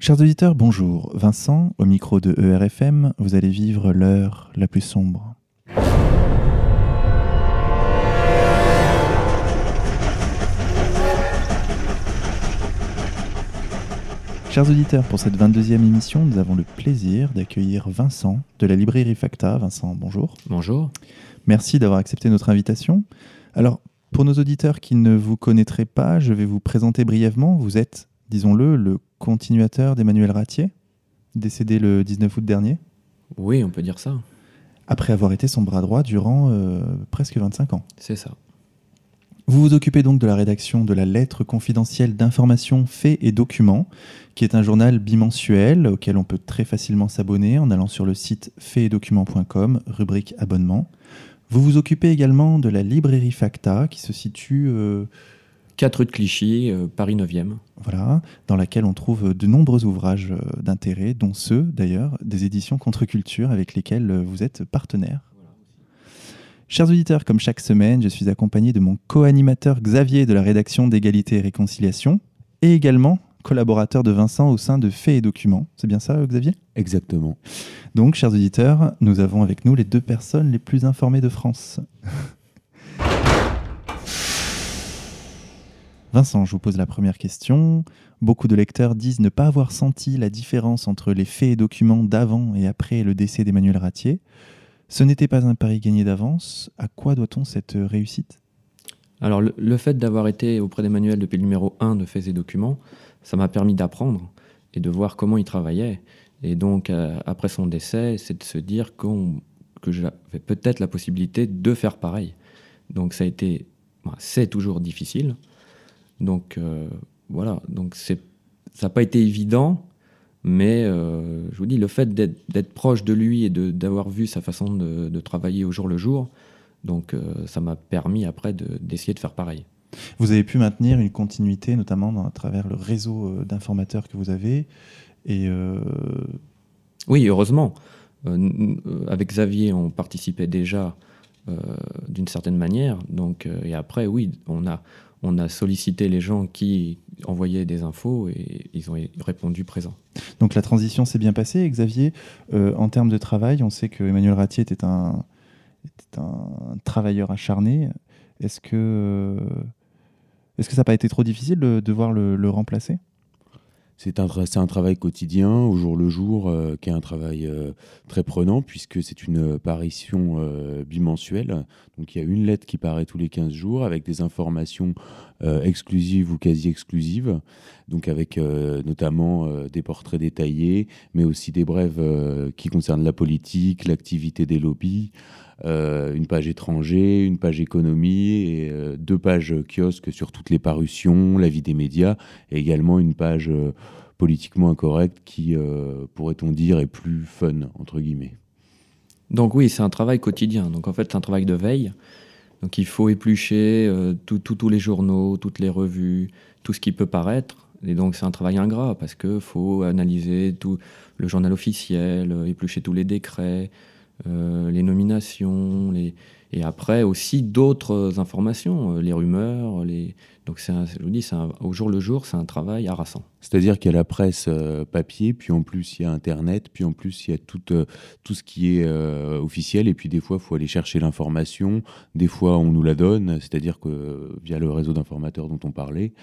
Chers auditeurs, bonjour. Vincent, au micro de ERFM, vous allez vivre l'heure la plus sombre. Chers auditeurs, pour cette 22e émission, nous avons le plaisir d'accueillir Vincent de la librairie Facta. Vincent, bonjour. Bonjour. Merci d'avoir accepté notre invitation. Alors, pour nos auditeurs qui ne vous connaîtraient pas, je vais vous présenter brièvement. Vous êtes, disons-le, le continuateur d'Emmanuel Ratier, décédé le 19 août dernier. Oui, on peut dire ça. Après avoir été son bras droit durant euh, presque 25 ans. C'est ça. Vous vous occupez donc de la rédaction de la lettre confidentielle d'informations, faits et documents, qui est un journal bimensuel auquel on peut très facilement s'abonner en allant sur le site faitsetdocuments.com, rubrique abonnement. Vous vous occupez également de la librairie Facta, qui se situe... Euh, 4 rue de Clichy, euh, Paris 9e. Voilà, dans laquelle on trouve de nombreux ouvrages euh, d'intérêt, dont ceux d'ailleurs des éditions Contre-Culture avec lesquelles euh, vous êtes partenaire. Chers auditeurs, comme chaque semaine, je suis accompagné de mon co-animateur Xavier de la rédaction d'Égalité et Réconciliation, et également collaborateur de Vincent au sein de Faits et Documents. C'est bien ça, Xavier? Exactement. Donc, chers auditeurs, nous avons avec nous les deux personnes les plus informées de France. Vincent, je vous pose la première question. Beaucoup de lecteurs disent ne pas avoir senti la différence entre les faits et documents d'avant et après le décès d'Emmanuel Ratier. Ce n'était pas un pari gagné d'avance. À quoi doit-on cette réussite? Alors, le, fait d'avoir été auprès d'Emmanuel depuis le numéro 1 de Faits et Documents, ça m'a permis d'apprendre et de voir comment il travaillait. Et donc, euh, après son décès, c'est de se dire que j'avais peut-être la possibilité de faire pareil. Donc, ça a été, bah, c'est toujours difficile. Donc, euh, voilà. Donc, c'est, ça n'a pas été évident, mais euh, je vous dis, le fait d'être, d'être proche de lui et de, d'avoir vu sa façon de, de travailler au jour le jour, donc, euh, ça m'a permis après de- d'essayer de faire pareil. Vous avez pu maintenir une continuité, notamment dans- à travers le réseau d'informateurs que vous avez. Et euh, Oui, heureusement. Euh, avec Xavier, on participait déjà euh, d'une certaine manière. Donc, et après, oui, on a, on a sollicité les gens qui envoyaient des infos et ils ont répondu présent. donc la transition s'est bien passée. Xavier, euh, en termes de travail, on sait que Emmanuel Ratier était un, travailleur acharné. Est-ce que, euh, est-ce que ça n'a pas été trop difficile de devoir le, le remplacer? C'est un, travail quotidien, au jour le jour, euh, qui est un travail euh, très prenant, puisque c'est une parution euh, bimensuelle. Donc il y a une lettre qui paraît tous les 15 jours, avec des informations exclusives ou quasi exclusives, donc avec notamment des portraits détaillés, mais aussi des brèves qui concernent la politique, l'activité des lobbies, euh, une page étranger, une page économie, euh, deux pages kiosques sur toutes les parutions, la vie des médias, et également une page euh, politiquement incorrecte qui, pourrait-on dire, est plus fun, entre guillemets. Donc oui, c'est un travail quotidien. Donc en fait, c'est un travail de veille. Donc il faut éplucher tous les journaux, toutes les revues, tout ce qui peut paraître. Et donc c'est un travail ingrat parce que faut analyser tout le journal officiel, éplucher tous les décrets, les nominations, et après aussi d'autres informations, euh, les rumeurs. Donc un- je vous dis, au jour le jour, c'est un travail harassant. C'est-à-dire qu'il y a la presse euh, papier, puis en plus il y a Internet, puis en plus il y a tout, euh, tout ce qui est euh, officiel, et puis des fois il faut aller chercher l'information, des fois on nous la donne, c'est-à-dire que euh, via le réseau d'informateurs dont on parlait.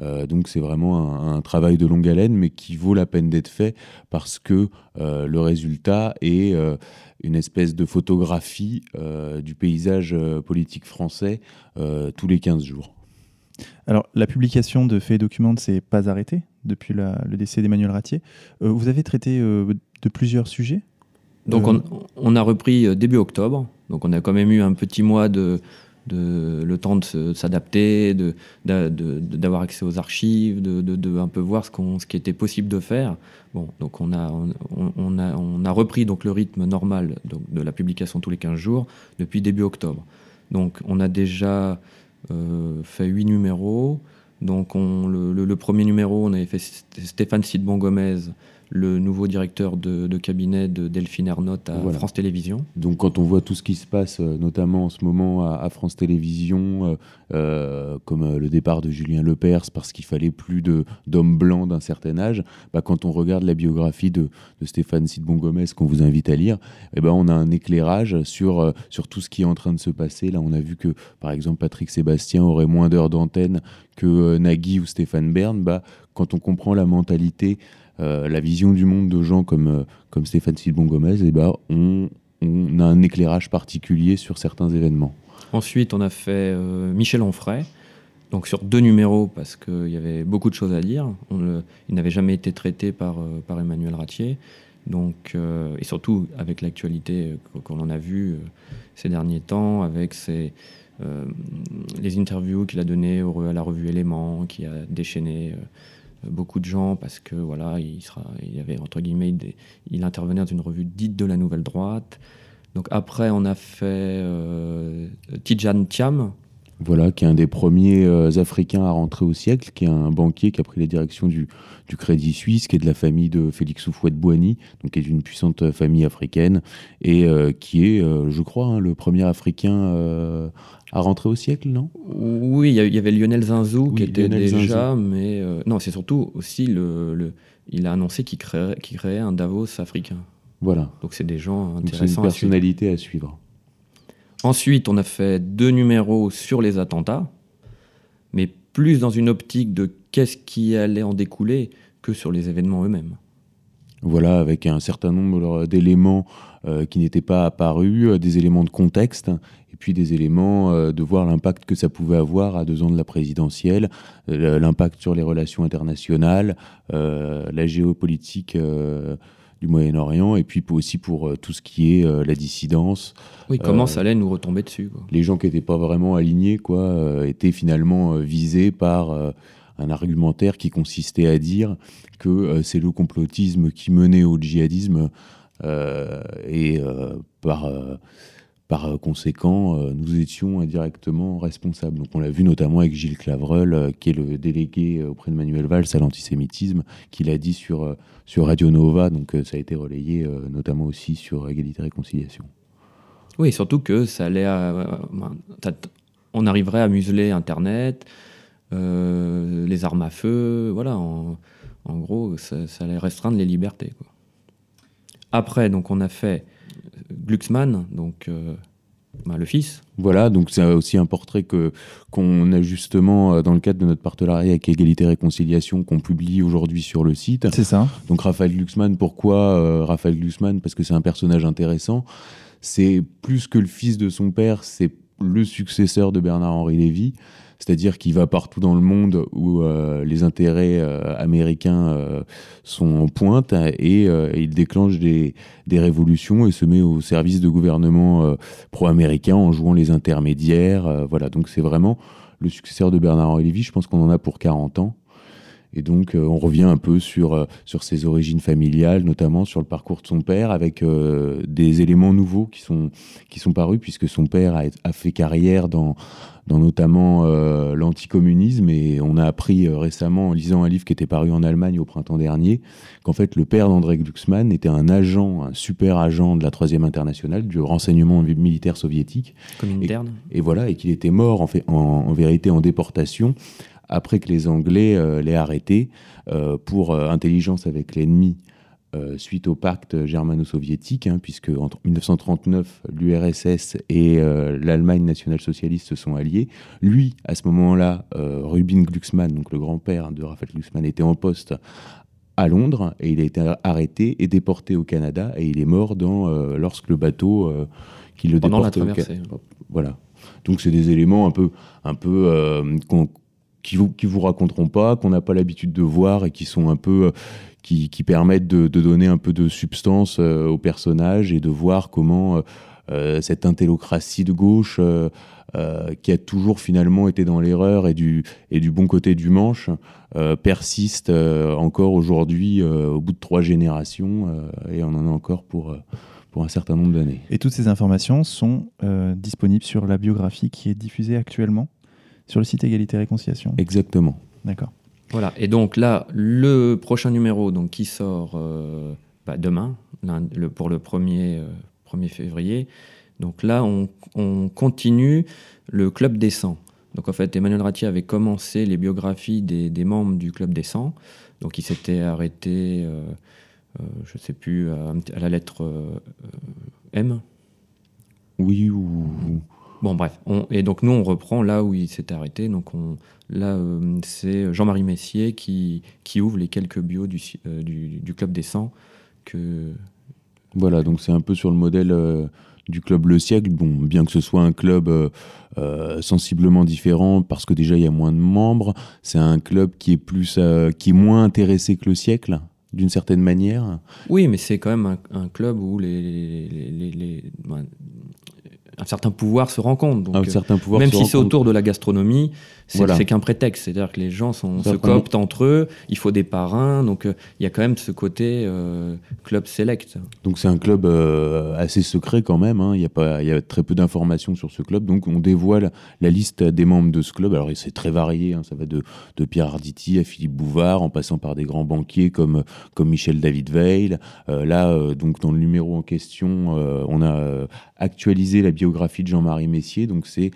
Euh, donc c'est vraiment un, travail de longue haleine, mais qui vaut la peine d'être fait parce que euh, le résultat est euh, une espèce de photographie euh, du paysage euh, politique français euh, tous les 15 jours. Alors, la publication de Faits et Documents ne s'est pas arrêtée depuis la- le décès d'Emmanuel Ratier. Euh, vous avez traité euh, de plusieurs sujets? Donc Euh. on, on a repris début octobre. Donc on a quand même eu un petit mois de, de le temps de s'adapter, d'avoir accès aux archives, de, un peu voir ce, qu'on, ce qui était possible de faire. Bon, donc on a, on, a, on a repris donc le rythme normal donc, de la publication tous les 15 jours depuis début octobre. Donc on a déjà euh, fait huit numéros. Donc on, le, le- premier numéro, on avait fait St- Stéphane Sidbon Gomez le nouveau directeur de, cabinet de Delphine Ernotte à France Télévisions. Donc quand on voit tout ce qui se passe, euh, notamment en ce moment à, France Télévisions, euh, euh, comme le départ de Julien Lepers parce qu'il fallait plus d'hommes blancs d'un certain âge, bah, quand on regarde la biographie de, Stéphane Sidbon Gomez qu'on vous invite à lire, eh ben, on a un éclairage sur, sur tout ce qui est en train de se passer. Là, on a vu que, par exemple, Patrick Sébastien aurait moins d'heures d'antenne que Nagui ou Stéphane Bern. Bah, quand on comprend la mentalité euh, la vision du monde de gens comme, euh, comme Stéphane Silbon Gomez, eh ben, on, a un éclairage particulier sur certains événements. Ensuite, on a fait euh, Michel Onfray, donc sur deux numéros, parce qu'il y avait beaucoup de choses à dire. Il n'avait jamais été traité par, par Emmanuel Ratier. Donc, et surtout avec l'actualité qu'on en a vu ces derniers temps, avec les interviews qu'il a données à la revue Éléments, qui a déchaîné beaucoup de gens parce que voilà, il, sera, il avait entre guillemets, il intervenait dans une revue dite de la nouvelle droite. Donc après, on a fait euh, Tijan Thiam. Voilà, qui est un des premiers euh, Africains à rentrer au siècle, qui est un banquier qui a pris les directions du, du Crédit Suisse, qui est de la famille de Félix Houphouët-Boigny, donc qui est une puissante famille africaine, et euh, qui est, je crois, hein, le premier Africain à rentrer au siècle, non? Oui, il y, avait Lionel Zinzou qui était déjà, mais euh, non, c'est surtout aussi le, il a annoncé qu'il créerait, créait un Davos africain. Voilà. Donc c'est des gens intéressants. C'est une personnalité à suivre. Ensuite, on a fait deux numéros sur les attentats, mais plus dans une optique de qu'est-ce qui allait en découler que sur les événements eux-mêmes. Voilà, avec un certain nombre d'éléments euh, qui n'étaient pas apparus, euh, des éléments de contexte, et puis des éléments euh, de voir l'impact que ça pouvait avoir à deux ans de la présidentielle, l'impact sur les relations internationales, la géopolitique du Moyen-Orient, et puis aussi pour tout ce qui est la dissidence. Oui, comment ça allait nous retomber dessus Les gens qui n'étaient pas vraiment alignés quoi, étaient finalement visés par un argumentaire qui consistait à dire que c'est le complotisme qui menait au djihadisme euh, et euh, par euh, par conséquent, nous étions indirectement responsables. Donc on l'a vu notamment avec Gilles Clavreul, qui est le délégué auprès de Manuel Valls à l'antisémitisme, qui l'a dit sur, sur Radio Nova, donc ça a été relayé notamment aussi sur Égalité et Réconciliation. Oui, surtout que ça allait on arriverait à museler Internet, les armes à feu, voilà, en, gros, ça, allait restreindre les libertés. Après, donc, on a fait Glucksmann, donc euh, bah, le fils. Voilà, donc c'est aussi un portrait que qu'on a justement euh, dans le cadre de notre partenariat avec Égalité et Réconciliation qu'on publie aujourd'hui sur le site. C'est ça. Donc Raphaël Glucksmann, pourquoi euh, Raphaël Glucksmann? Parce que c'est un personnage intéressant. C'est plus que le fils de son père, c'est le successeur de Bernard-Henri Lévy c'est-à-dire qu'il va partout dans le monde où euh, les intérêts euh, américains euh, sont en pointe et il déclenche des, révolutions et se met au service de gouvernements pro-américains en jouant les intermédiaires. voilà, donc c'est vraiment le successeur de Bernard-Henri. Je pense qu'on en a pour 40 ans. Et donc, on revient un peu sur, ses origines familiales, notamment sur le parcours de son père, avec des éléments nouveaux qui sont, parus, puisque son père a fait carrière dans, dans notamment euh, l'anticommunisme. Et on a appris euh, récemment, en lisant un livre qui était paru en Allemagne au printemps dernier, qu'en fait le père d'André Glucksmann était un agent, un super agent de la Troisième Internationale, du renseignement militaire soviétique. Comme et, et, voilà, et qu'il était mort en, fait, en, vérité en déportation après que les Anglais euh, l'aient arrêté pour intelligence avec l'ennemi euh, suite au pacte germano-soviétique, hein, puisque entre 1939, l'URSS et euh, l'Allemagne nationale-socialiste se sont alliés. Lui, à ce moment-là, euh, Rubin Glucksmann, donc le grand-père de Raphaël Glucksmann, était en poste à Londres et il a été arrêté et déporté au Canada et il est mort dans, lorsque le bateau qui le Pendant déporte la traversée. Voilà. Donc c'est des éléments un peu, un peu qui vous, qui vous raconteront pas, qu'on n'a pas l'habitude de voir et qui sont un peu, qui, permettent de, donner un peu de substance euh, au personnage et de voir comment euh, euh, cette intellocratie de gauche qui a toujours finalement été dans l'erreur et du, et du bon côté du manche persiste encore aujourd'hui au bout de trois générations et on en a encore pour, pour un certain nombre d'années. Et toutes ces informations sont disponibles sur la biographie qui est diffusée actuellement sur le site Égalité et Réconciliation? Exactement. D'accord. Voilà, et donc là, le prochain numéro donc, qui sort bah, demain, le, pour le 1er, 1er février, donc là, on, on continue le Club des 100. Donc en fait, Emmanuel Ratier avait commencé les biographies des, des membres du Club des 100. Donc il s'était arrêté, euh, euh, je ne sais plus, à, à la lettre euh, M. Oui, ou. Bon, bref. On, et donc nous, on reprend là où il s'était arrêté. Donc on, là, c'est Jean-Marie Messier qui, qui ouvre les quelques bios du, du, du Club des 100 que. Voilà, donc c'est un peu sur le modèle du club Le Siècle, bon, bien que ce soit un club euh, euh, sensiblement différent, parce que déjà il y a moins de membres, c'est un club qui est plus, euh, qui est moins intéressé que Le Siècle d'une certaine manière. Oui, mais c'est quand même un, un, club où les, les, les, les un certain pouvoir se rencontre. Donc, un certain pouvoir même se si c'est autour de la gastronomie, c'est voilà. qu'un prétexte. C'est-à-dire que les gens sont, se cooptent entre eux, il faut des parrains, donc il euh, y a quand même ce côté euh, club select. Donc c'est un club euh, assez secret quand même, il hein. y, y a très peu d'informations sur ce club, donc on dévoile la liste des membres de ce club. Alors c'est très varié, hein. ça va de, de, Pierre Arditi à Philippe Bouvard, en passant par des grands banquiers comme, comme Michel David Veil. là, donc dans le numéro en question, on a actualisé la biographie de Jean-Marie Messier, donc c'est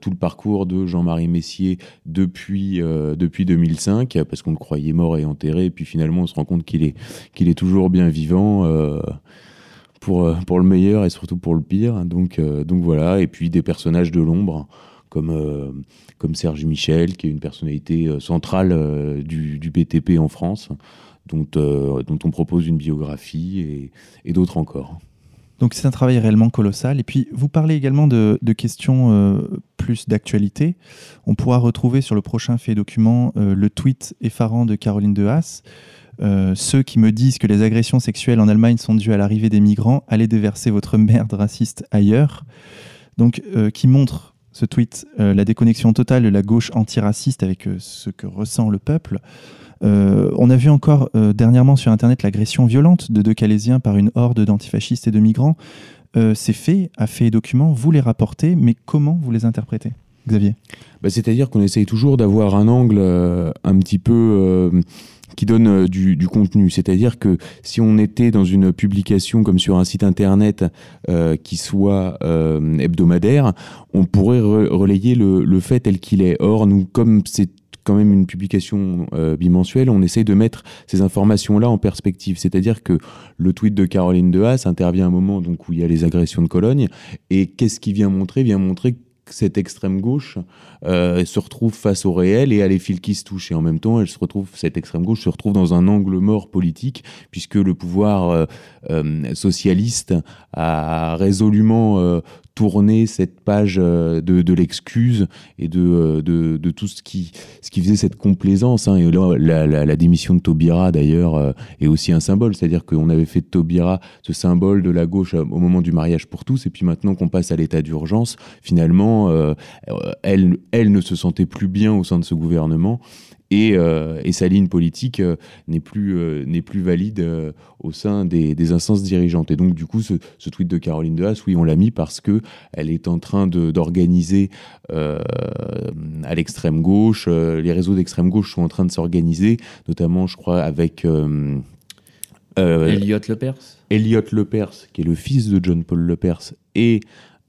tout le parcours de Jean-Marie Messier depuis, euh, depuis 2005, parce qu'on le croyait mort et enterré, et puis finalement on se rend compte qu'il est, est toujours bien vivant. Euh, pour, pour le meilleur et surtout pour le pire. Donc, donc voilà, et puis des personnages de l'ombre comme, comme Serge Michel, qui est une personnalité centrale du, du, BTP en France, dont, dont on propose une biographie et d'autres encore. Donc c'est un travail réellement colossal. Et puis vous parlez également de, questions euh, plus d'actualité. On pourra retrouver sur le prochain fait document euh, le tweet effarant de Caroline de Haas. Euh, ceux qui me disent que les agressions sexuelles en Allemagne sont dues à l'arrivée des migrants, allez déverser votre merde raciste ailleurs. Donc qui montre ce tweet la déconnexion totale de la gauche antiraciste avec ce que ressent le peuple. Euh, on a vu encore euh, dernièrement sur Internet l'agression violente de deux Calaisiens par une horde d'antifascistes et de migrants. Euh, ces faits, à et documents, vous les rapportez, mais comment vous les interprétez? Xavier? Bah, C'est-à-dire qu'on essaye toujours d'avoir un angle un petit peu qui donne du, contenu. C'est-à-dire que si on était dans une publication comme sur un site internet qui soit hebdomadaire, on pourrait re relayer le, le, fait tel qu'il est. Or, nous, comme c'est quand même une publication euh, bimensuelle, on essaye de mettre ces informations-là en perspective. C'est-à-dire que le tweet de Caroline de Haas intervient à un moment donc, où il y a les agressions de Cologne, et qu'est-ce qu'il vient montrer? Il vient montrer que cette extrême gauche euh, se retrouve face au réel et à les fils qui se touchent. Et en même temps, elle se retrouve, cette extrême gauche se retrouve dans un angle mort politique, puisque le pouvoir euh, socialiste a résolument euh, tourné cette page euh, de, l'excuse et de, euh, de, de, tout ce qui, ce qui faisait cette complaisance. Hein. Et là, la, démission de Taubira, d'ailleurs, est aussi un symbole. C'est-à-dire qu'on avait fait de Taubira ce symbole de la gauche au moment du mariage pour tous. Et puis maintenant qu'on passe à l'état d'urgence, finalement, elle, elle ne se sentait plus bien au sein de ce gouvernement et, euh, et, sa ligne politique euh, n'est plus, euh, n'est plus valide euh, au sein des, des, instances dirigeantes. Et donc, du coup, ce, ce tweet de Caroline de Haas, oui, on l'a mis parce que elle est en train d'organiser euh, à l'extrême gauche, les réseaux d'extrême gauche sont en train de s'organiser, notamment, je crois, avec. Elliot Lepers Elliot Lepers, qui est le fils de John Paul Lepers, et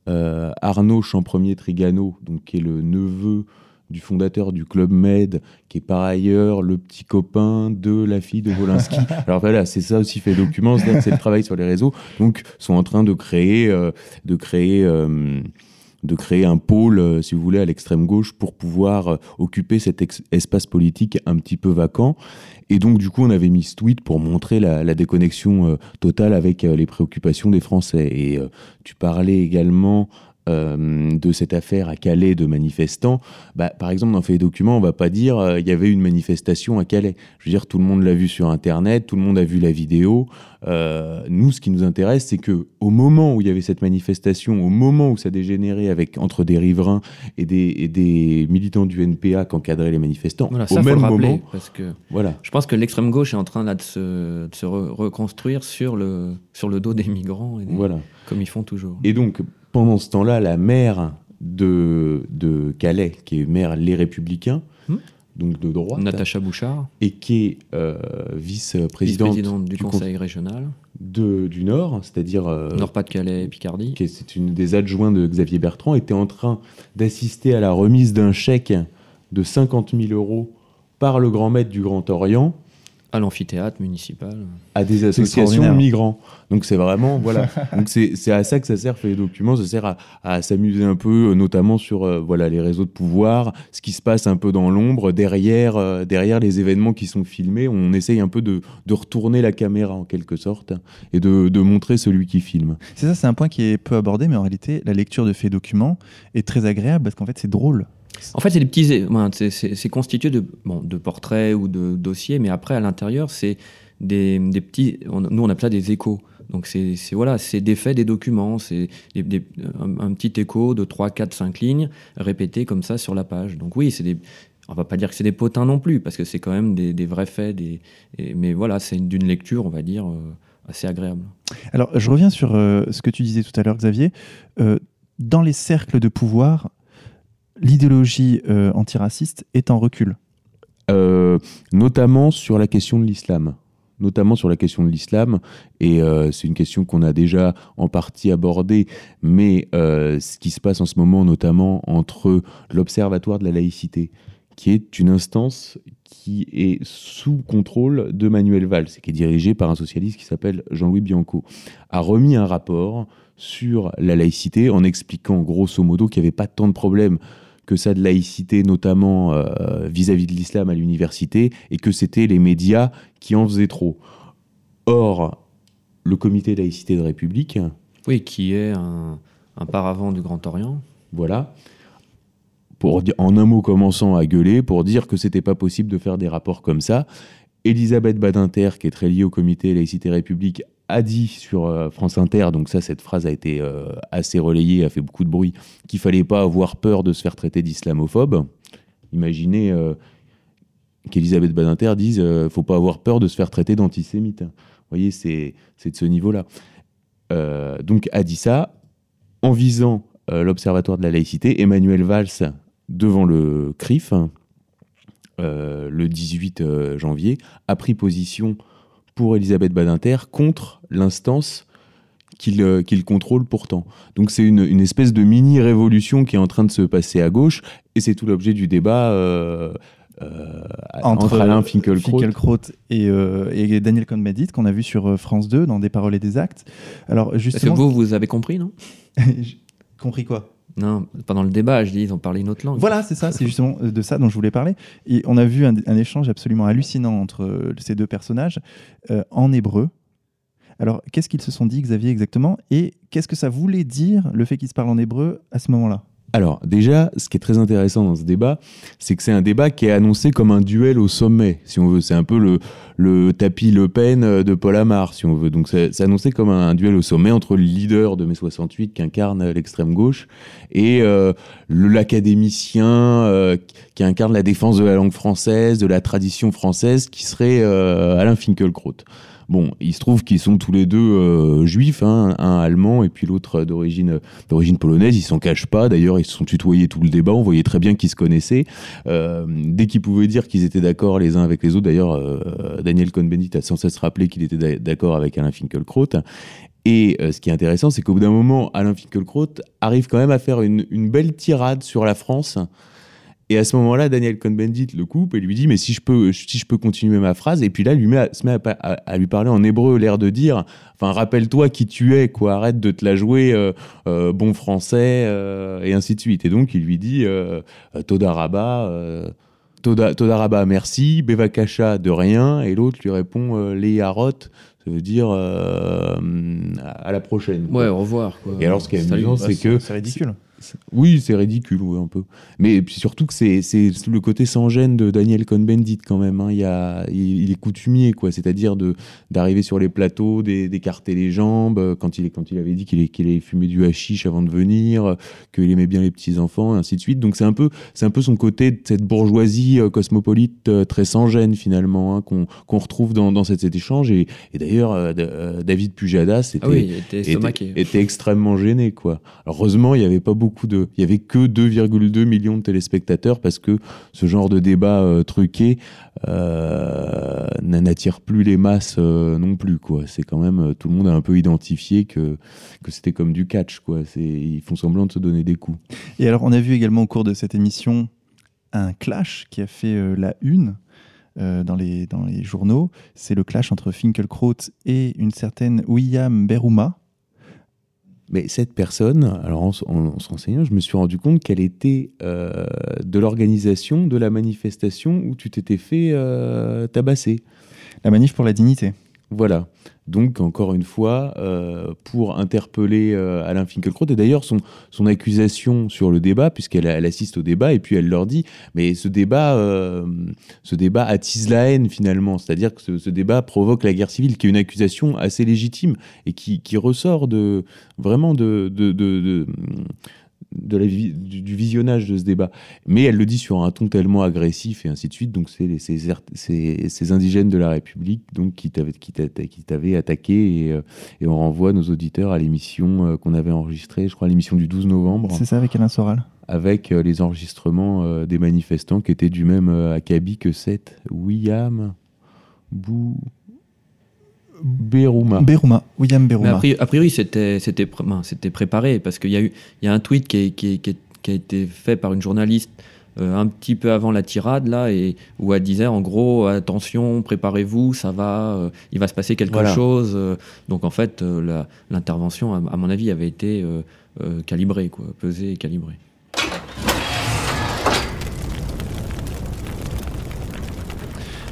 Arnaud Champremier Trigano, donc, qui est le neveu du fondateur du Club Med, qui est par ailleurs le petit copain de la fille de Wolinski. Alors voilà, c'est ça aussi fait document, c'est le travail sur les réseaux. Donc, sont en train de créer, euh, de créer. Euh, de créer un pôle, euh, si vous voulez, à l'extrême gauche pour pouvoir occuper cet espace politique un petit peu vacant. Et donc, du coup, on avait mis ce tweet pour montrer la, la déconnexion euh, totale avec les préoccupations des Français. Et tu parlais également euh, de cette affaire à Calais de manifestants, bah, par exemple, dans Fait documents, on va pas dire euh, il y avait une manifestation à Calais. Je veux dire, tout le monde l'a vu sur Internet, tout le monde a vu la vidéo. Euh, nous, ce qui nous intéresse, c'est que au moment où il y avait cette manifestation, au moment où ça dégénérait avec entre des riverains et des, et des militants du NPA qui encadraient les manifestants, voilà, au ça, même rappeler, moment, parce que voilà. je pense que l'extrême gauche est en train là de se, de se re reconstruire sur le, sur le dos des migrants, et des, voilà. comme ils font toujours. Et donc, pendant ce temps-là, la maire de, de Calais, qui est maire Les Républicains, Hmm. donc de droite. Natacha Bouchard. Et qui est euh, vice-présidente du, conseil régional. De, du Nord, c'est-à-dire. Euh, Nord-Pas-de-Calais et Picardie. C'est une des adjoints de Xavier Bertrand, était en train d'assister à la remise d'un chèque de 50 000 euros par le grand maître du Grand Orient à l'amphithéâtre municipal. À des associations de migrants. Donc c'est vraiment, voilà. Donc c'est à ça que ça sert, les documents. Ça sert à, s'amuser un peu, euh, notamment sur euh, voilà, les réseaux de pouvoir, ce qui se passe un peu dans l'ombre, derrière, euh, derrière les événements qui sont filmés. On essaye un peu de, de retourner la caméra en quelque sorte et de, de montrer celui qui filme. C'est ça, c'est un point qui est peu abordé, mais en réalité, la lecture de faits documents est très agréable parce qu'en fait, c'est drôle. En fait, c'est des petits, c'est constitué de, bon, de portraits ou de dossiers, mais après à l'intérieur, c'est des, des, petits, nous on appelle ça des échos. Donc c'est voilà, c'est des faits, des documents, c'est un, petit écho de 3, 4, 5 lignes répétés comme ça sur la page. Donc oui, c'est des, on va pas dire que c'est des potins non plus, parce que c'est quand même des, des, vrais faits, des, mais voilà, c'est d'une lecture, on va dire, euh, assez agréable. Alors je reviens sur euh, ce que tu disais tout à l'heure, Xavier. Euh, dans les cercles de pouvoir, l'idéologie euh, antiraciste est en recul. Euh, Notamment sur la question de l'islam. Notamment sur la question de l'islam, et euh, c'est une question qu'on a déjà en partie abordée, mais ce qui se passe en ce moment, notamment entre l'Observatoire de la laïcité, qui est une instance qui est sous contrôle de Manuel Valls, qui est dirigée par un socialiste qui s'appelle Jean-Louis Bianco, a remis un rapport sur la laïcité en expliquant grosso modo qu'il n'y avait pas tant de problèmes que ça de laïcité, notamment euh, vis-à-vis de l'islam à l'université, et que c'était les médias qui en faisaient trop. Or, le comité laïcité de République... Oui, qui est un, paravent du Grand Orient. Voilà. Pour, en un mot commençant à gueuler, pour dire que c'était pas possible de faire des rapports comme ça. Elisabeth Badinter, qui est très liée au comité laïcité République, a dit sur euh, France Inter, donc ça, cette phrase a été euh, assez relayée, a fait beaucoup de bruit, qu'il fallait pas avoir peur de se faire traiter d'islamophobe. Imaginez euh, qu'Elisabeth Badinter dise ne faut pas avoir peur de se faire traiter d'antisémite. Vous voyez, c'est de ce niveau-là. donc a dit ça en visant l'Observatoire de la laïcité. Emmanuel Valls, devant le CRIF, le 18 janvier, a pris position pour Elisabeth Badinter contre l'instance qu'il euh, contrôle pourtant. Donc c'est une, espèce de mini-révolution qui est en train de se passer à gauche, et c'est tout l'objet du débat euh, euh, entre, Alain Finkielkraut, et, et, Daniel Cohn-Bendit qu'on a vu sur France 2 dans Des paroles et des actes. Alors justement, que vous, vous avez compris, non? Compris quoi? Non, pendant le débat, je dis, ils ont parlé une autre langue. Voilà, c'est ça, c'est justement de ça dont je voulais parler. Et on a vu un, échange absolument hallucinant entre euh, ces deux personnages euh, en hébreu. Alors, qu'est-ce qu'ils se sont dit, Xavier, exactement? Et qu'est-ce que ça voulait dire, le fait qu'ils se parlent en hébreu, à ce moment-là? Alors, déjà, ce qui est très intéressant dans ce débat, c'est que c'est un débat qui est annoncé comme un duel au sommet, si on veut. C'est un peu le, le tapis Le Pen de Paul Amar, si on veut. Donc, c'est annoncé comme un, duel au sommet entre le leader de mai 68 qui incarne l'extrême gauche et euh, l'académicien euh, qui incarne la défense de la langue française, de la tradition française, qui serait euh, Alain Finkielkraut. Bon, il se trouve qu'ils sont tous les deux euh, juifs, hein, un allemand et puis l'autre d'origine polonaise. Ils s'en cachent pas. D'ailleurs, ils se sont tutoyés tout le débat. On voyait très bien qu'ils se connaissaient. Euh, dès qu'ils pouvaient dire qu'ils étaient d'accord les uns avec les autres. D'ailleurs, euh, Daniel Cohn-Bendit a sans cesse rappelé qu'il était d'accord avec Alain Finkielkraut. Et ce qui est intéressant, c'est qu'au bout d'un moment, Alain Finkielkraut arrive quand même à faire une belle tirade sur la France et à ce moment-là, Daniel Cohn-Bendit le coupe et lui dit mais si je peux, si je peux continuer ma phrase. Et puis là, lui met se met à, lui parler en hébreu, l'air de dire enfin rappelle-toi qui tu es, quoi. Arrête de te la jouer euh, euh, bon français euh, et ainsi de suite. Et donc il lui dit Todaraba. Todaraba, merci. Bevakasha, de rien. Et l'autre lui répond euh, Harot, ça veut dire à la prochaine. Ouais, au revoir. Et alors, ce qui est amusant, c'est que. C'est ridicule. Oui, c'est ridicule, oui, un peu. Mais puis surtout que c'est le côté sans gêne de Daniel Cohn-Bendit quand même. Hein. Il, y a, il, est coutumier, quoi. C'est-à-dire d'arriver sur les plateaux, d'écarter les jambes. Quand il, quand il avait dit qu'il allait fumer du hashish avant de venir, qu'il aimait bien les petits enfants, et ainsi de suite. Donc c'est un peu, un peu son côté de cette bourgeoisie euh, cosmopolite euh, très sans gêne finalement hein, qu'on retrouve dans, dans cet, échange. Et, d'ailleurs euh, euh, David Pujadas était, Ah oui, était était, estomaqué. était extrêmement gêné. Quoi. Alors, heureusement, il n'y avait pas beaucoup Il y avait que 2,2 millions de téléspectateurs parce que ce genre de débat euh, truqué euh, n'attire plus les masses euh, non plus. C'est quand même. euh, Tout le monde a un peu identifié que, c'était comme du catch. Ils font semblant de se donner des coups. Et alors, on a vu également au cours de cette émission un clash qui a fait la une dans, les, dans les journaux. C'est le clash entre Finkelkraut et une certaine William Beruma. Mais cette personne, alors en, se renseignant, je me suis rendu compte qu'elle était euh, de l'organisation de la manifestation où tu t'étais fait euh, tabasser. La manif pour la dignité. Voilà. Donc, encore une fois, euh, pour interpeller euh, Alain Finkielkraut, et d'ailleurs, son, accusation sur le débat, puisqu'elle elle assiste au débat, et puis elle leur dit, mais ce débat, euh, attise la haine, finalement. C'est-à-dire que ce, débat provoque la guerre civile, qui est une accusation assez légitime, et qui, ressort de, vraiment de- de la du, du visionnage de ce débat. Mais elle le dit sur un ton tellement agressif et ainsi de suite. Donc, c'est ces, indigènes de la République donc, qui t'avaient attaqué. Et, euh, et on renvoie nos auditeurs à l'émission euh, qu'on avait enregistrée, je crois, l'émission du 12 novembre, C'est ça avec Alain Soral avec euh, les enregistrements des manifestants qui étaient du même acabit que cette William Bou. Beruma. Beruma. William Beruma. a priori, a priori, c'était c'était pr- ben, c'était préparé parce qu'il y a eu il y a un tweet qui, est- qui, est- qui est- qui a été fait par une journaliste euh, un petit peu avant la tirade là et où elle disait en gros attention préparez-vous ça va euh, il va se passer quelque Voilà. chose euh. donc en fait euh, l'intervention à, à mon avis avait été euh, euh, calibrée quoi pesée et calibrée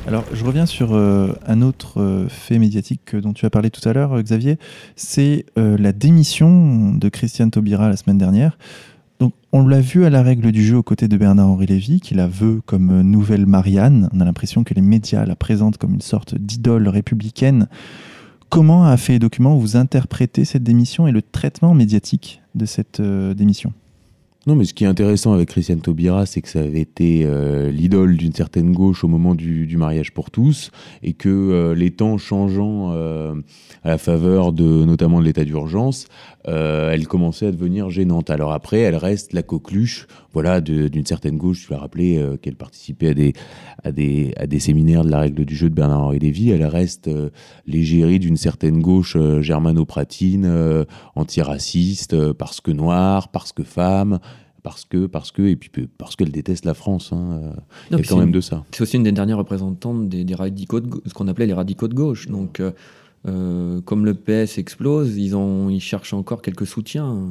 Alors, je reviens sur euh, un autre euh, fait médiatique que- dont tu as parlé tout à l'heure, euh, Xavier. C'est la démission de Christiane Taubira la semaine dernière. Donc, on l'a vu à la règle du jeu aux côtés de Bernard-Henri Lévy, qui la veut comme nouvelle Marianne. On a l'impression que les médias la présentent comme une sorte d'idole républicaine. Comment a fait les documents vous interprétez cette démission et le traitement médiatique de cette démission? Non, mais ce qui est intéressant avec Christiane Taubira, c'est que ça avait été euh, l'idole d'une certaine gauche au moment du, mariage pour tous, et que euh, les temps changeant euh, à la faveur de notamment de l'état d'urgence, elle commençait à devenir gênante. Alors après, elle reste la coqueluche, voilà, d'une certaine gauche. Tu l'as rappelé qu'elle participait à des, à des à des séminaires de la règle du jeu de Bernard-Henri Lévy. Elle reste l'égérie d'une certaine gauche germano-pratine, antiraciste, parce que noire, parce que femme parce que, parce que, et puis parce qu'elle déteste la France. hein, euh, Il y a quand c'est même une- de ça. C'est aussi une des dernières représentantes des, des radicaux, de ce qu'on appelait les radicaux de gauche. Donc, euh, euh, comme le PS explose, ils, ont, ils cherchent encore quelques soutiens euh,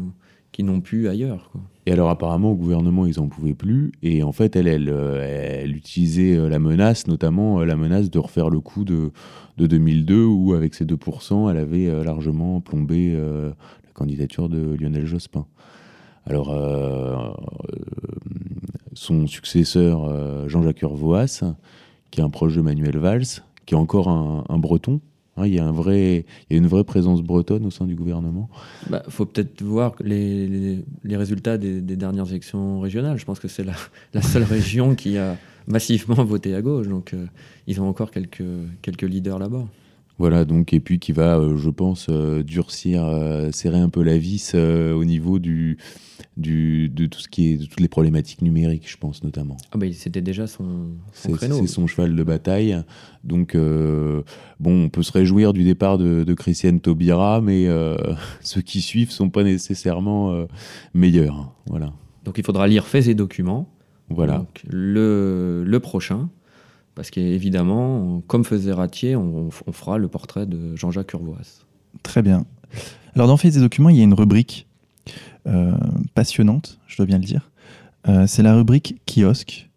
qu'ils n'ont plus ailleurs. quoi. Et alors apparemment au gouvernement ils en pouvaient plus et en fait elle elle, elle utilisait la menace notamment la menace de refaire le coup de, de 2002 où avec ses 2% elle avait largement plombé euh, la candidature de Lionel Jospin. Alors euh, euh, son successeur euh, Jean-Jacques Urvoas qui est un proche de Manuel Valls qui est encore un, un breton. hein, il y a un vrai, il y a une vraie présence bretonne au sein du gouvernement. Bah, faut peut-être voir les, les, les résultats des, des dernières élections régionales. Je pense que c'est la, la seule région qui a massivement voté à gauche. Donc, euh, ils ont encore quelques, quelques leaders là-bas. Voilà, donc, et puis qui va, euh, je pense, euh, durcir, serrer un peu la vis au niveau du, du, de tout ce qui est, de toutes les problématiques numériques, je pense, notamment. Ah bah, c'était déjà son, son C'est créneau. c'est son cheval de bataille. Donc, euh, bon, on peut se réjouir du départ de, de Christiane Taubira, mais euh, ceux qui suivent sont pas nécessairement euh, meilleurs. Voilà. Donc, il faudra lire Faits et Documents. Voilà. Donc, le, le prochain. Parce qu'évidemment, comme faisait Ratier, on, on fera le portrait de Jean-Jacques Urvoas. Très bien. Alors, dans Faits et documents, il y a une rubrique passionnante, je dois bien le dire. Euh, c'est la rubrique kiosque,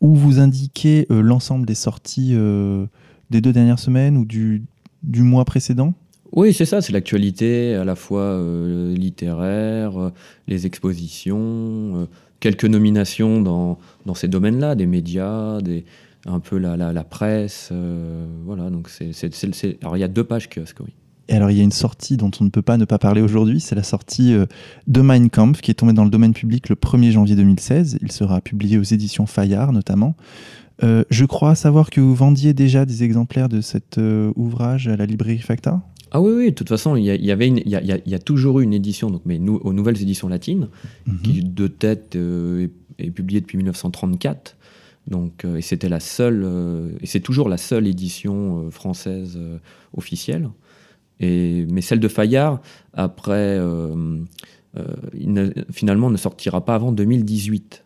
où vous indiquez euh, l'ensemble des sorties euh, des deux dernières semaines ou du, mois précédent? Oui, c'est ça, c'est l'actualité à la fois euh, littéraire, euh, les expositions, euh, quelques nominations dans, ces domaines-là, des médias, des, un peu la, la, presse. euh, voilà, donc c'est. Alors il y a deux pages kiosques, oui. Et alors, il y a une sortie dont on ne peut pas ne pas parler aujourd'hui, c'est la sortie euh, de Mein Kampf, qui est tombée dans le domaine public le 1er janvier 2016. Il sera publié aux éditions Fayard, notamment. Euh, je crois savoir que vous vendiez déjà des exemplaires de cet euh, ouvrage à la librairie Facta. Ah oui, oui, de toute façon, il y, y avait une- il y a, y y toujours eu une édition, donc, mais nous, aux nouvelles éditions latines, Mhm. qui de tête euh, est, est publiée depuis 1934. Donc, et c'était la seule, et c'est toujours la seule édition française officielle. Mais celle de Fayard, après, euh, euh, finalement, ne sortira pas avant 2018.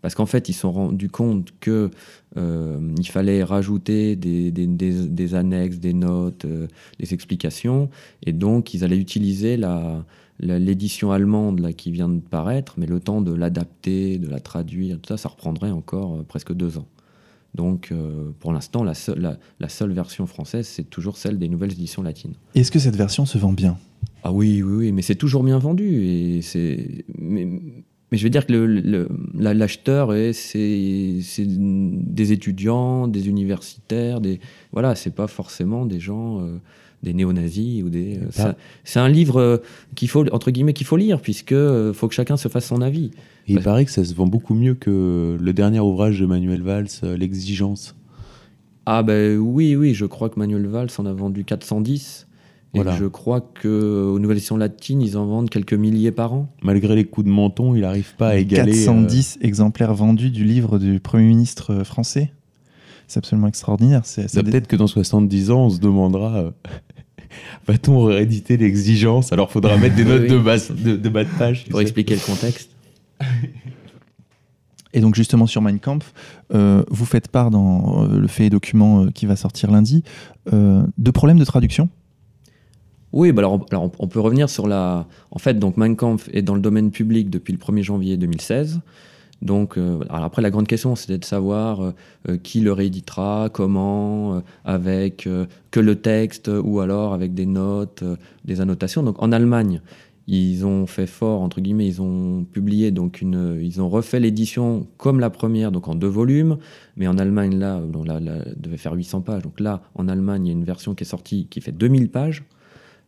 Parce qu'en fait, ils se sont rendus compte que euh, fallait rajouter des, annexes, des notes, des explications, et donc ils allaient utiliser l'édition allemande là, qui vient de paraître, mais le temps de l'adapter, de la traduire, tout ça, ça reprendrait encore presque deux ans. Donc, euh, pour l'instant, la, seule- la- la seule version française, c'est toujours celle des nouvelles éditions latines. Est-ce que cette version se vend bien? Ah oui, oui, oui, mais c'est toujours bien vendu. Et c'est... Mais, mais je veux dire que le, le- la- l'acheteur, est- c'est, c'est des étudiants, des universitaires, des... voilà, c'est pas forcément des gens, euh, des néo-nazis ou des. euh, c'est, un- livre euh, qu'il faut, entre guillemets, qu'il faut lire, puisque euh, faut que chacun se fasse son avis. Et il Parce- paraît que ça se vend beaucoup mieux que le dernier ouvrage de Manuel Valls, euh, L'exigence. Ah ben oui, oui, je crois que Manuel Valls en a vendu 410. Et Voilà. je crois qu'aux nouvelles éditions latines, ils en vendent quelques milliers par an. Malgré les coups de menton, il n'arrive pas à égaler. euh, 410 exemplaires vendus du livre du Premier ministre français. C'est absolument extraordinaire. Dé- Peut-être que dans 70 ans, on se demandera euh, va-t-on rééditer l'exigence Alors, faudra mettre des notes oui. de, bas, de, de bas de page. Pour sais. expliquer le contexte. Et donc justement sur Mein Kampf, euh, vous faites part dans euh, le fait et document euh, qui va sortir lundi euh, de problèmes de traduction? Oui, bah alors, on- alors on, on peut revenir sur la. En fait, donc Mein Kampf est dans le domaine public depuis le 1er janvier 2016. Donc, euh, après, la grande question, c'était de savoir euh, euh, qui le rééditera, comment, avec que le texte ou alors avec des notes, des annotations. Donc, en Allemagne, ils ont fait fort, entre guillemets, ils ont publié, donc une, ils ont refait l'édition comme la première, donc en deux volumes. Mais en Allemagne, là, bon, devait faire 800 pages. Donc là, en Allemagne, il y a une version qui est sortie qui fait 2000 pages.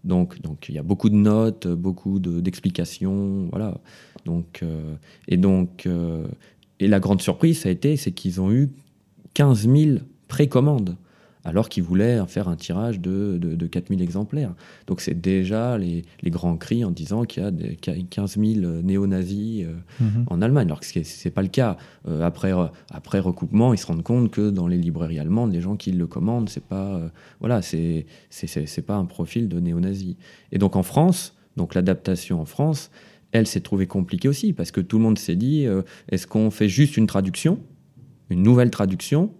Donc, donc il y a beaucoup de notes, beaucoup de- d'explications, voilà. Donc, euh, et donc, euh, et la grande surprise, ça a été, c'est qu'ils ont eu 15 000 précommandes, alors qu'ils voulaient en faire un tirage de, de, de 4 000 exemplaires. Donc, c'est déjà les, les grands cris en disant qu'il y a des, qu'il y a 15 000 néo-nazis euh, en Allemagne, alors que ce n'est pas le cas. Après, après recoupement, ils se rendent compte que dans les librairies allemandes, les gens qui le commandent, c'est pas, euh, voilà, c'est c'est- c'est c'est pas un profil de néo-nazi. Et donc en France, donc l'adaptation en France, elle s'est trouvée compliquée aussi parce que tout le monde s'est dit, euh, est-ce qu'on fait juste une traduction, une nouvelle traduction?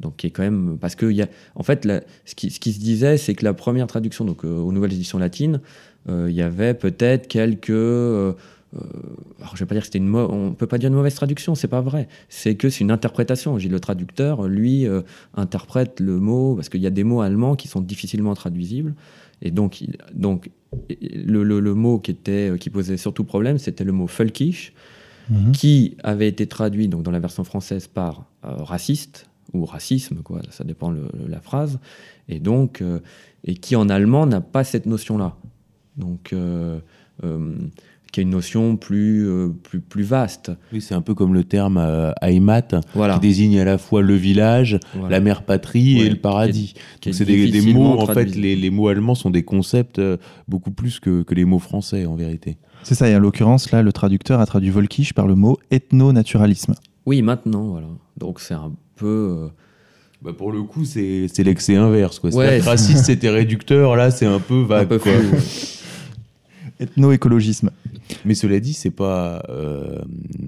Donc, qui est quand même. Parce que, y a, en fait, ce, qui, se disait, c'est que la première traduction, donc euh, aux nouvelles éditions latines, euh, il y avait peut-être quelques. euh, euh, alors, je vais pas dire que c'était une. On peut pas dire une mauvaise traduction, c'est pas vrai. C'est que c'est une interprétation. Le traducteur, lui, euh, interprète le mot, parce qu'il y a des mots allemands qui sont difficilement traduisibles. Et donc, donc le, le- le mot qui, était, qui posait surtout problème, c'était le mot völkisch, Mhm. qui avait été traduit donc, dans la version française par euh, raciste ou racisme, quoi, ça dépend le- la phrase, et donc euh, et qui en allemand n'a pas cette notion-là, donc euh, euh, qui est une notion plus euh, plus plus vaste. Oui, c'est un peu comme le terme euh, Heimat, Voilà. qui désigne à la fois le village, Voilà. la mère patrie et le paradis. c'est des, mots, en fait, les, les mots allemands sont des concepts euh, beaucoup plus que, que les mots français, en vérité. C'est ça, et en l'occurrence, là, le traducteur a traduit Volkisch par le mot ethno-naturalisme. Oui, maintenant, voilà. Donc c'est un peu euh, Bah pour le coup, c'est c'est l'excès inverse. Quoi. Ouais, raciste, c'était réducteur, là, c'est un peu vague. un peu quoi. ouais. Ethno-écologisme. Mais cela dit, c'est pas euh,